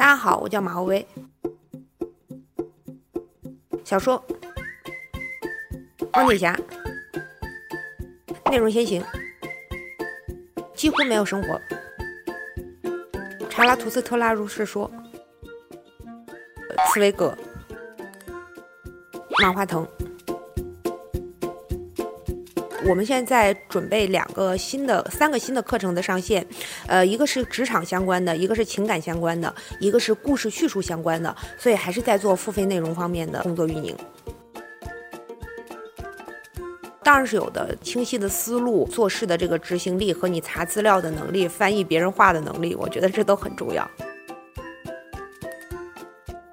大家好，我叫马欧薇。小说《钢铁侠》内容先行，几乎没有生活。查拉图斯特拉如是说。茨威格、马化腾。我们现在在准备两个新的、三个新的课程的上线，呃，一个是职场相关的，一个是情感相关的，一个是故事叙述相关的，所以还是在做付费内容方面的工作运营。当然是有的，清晰的思路、做事的这个执行力和你查资料的能力、翻译别人话的能力，我觉得这都很重要。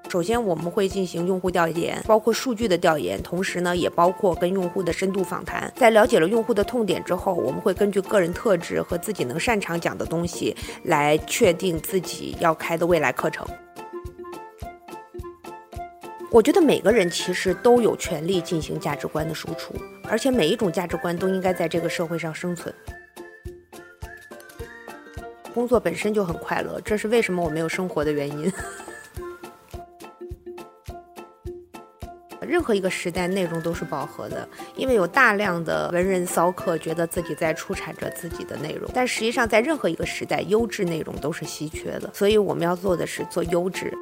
首先，我们会进行用户调研，包括数据的调研，同时呢，也包括跟用户的深度访谈。在了解了用户的痛点之后，我们会根据个人特质和自己能擅长讲的东西，来确定自己要开的未来课程。我觉得每个人其实都有权利进行价值观的输出，而且每一种价值观都应该在这个社会上生存。工作本身就很快乐，这是为什么我没有生活的原因。任何一个时代，内容都是饱和的，因为有大量的文人骚客觉得自己在出产着自己的内容，但实际上在任何一个时代，优质内容都是稀缺的，所以我们要做的是做优质。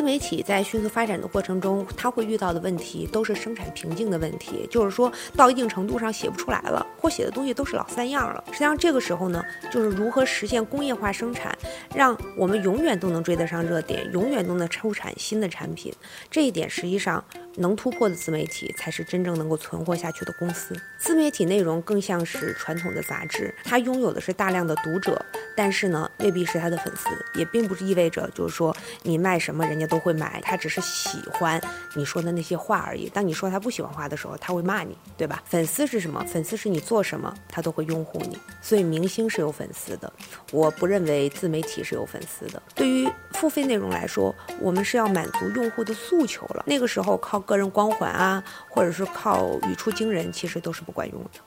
自媒体在迅速发展的过程中，它会遇到的问题都是生产瓶颈的问题，就是说到一定程度上写不出来了，或写的东西都是老三样了。实际上这个时候呢，就是如何实现工业化生产，让我们永远都能追得上热点，永远都能出产新的产品。这一点实际上能突破的自媒体，才是真正能够存活下去的公司。自媒体内容更像是传统的杂志，它拥有的是大量的读者，但是呢，未必是他的粉丝，也并不是意味着就是说你卖什么人家。都会买，他只是喜欢你说的那些话而已。当你说他不喜欢话的时候，他会骂你，对吧？粉丝是什么？粉丝是你做什么，他都会拥护你。所以明星是有粉丝的，我不认为自媒体是有粉丝的。对于付费内容来说，我们是要满足用户的诉求了。那个时候靠个人光环啊，或者是靠语出惊人，其实都是不管用的。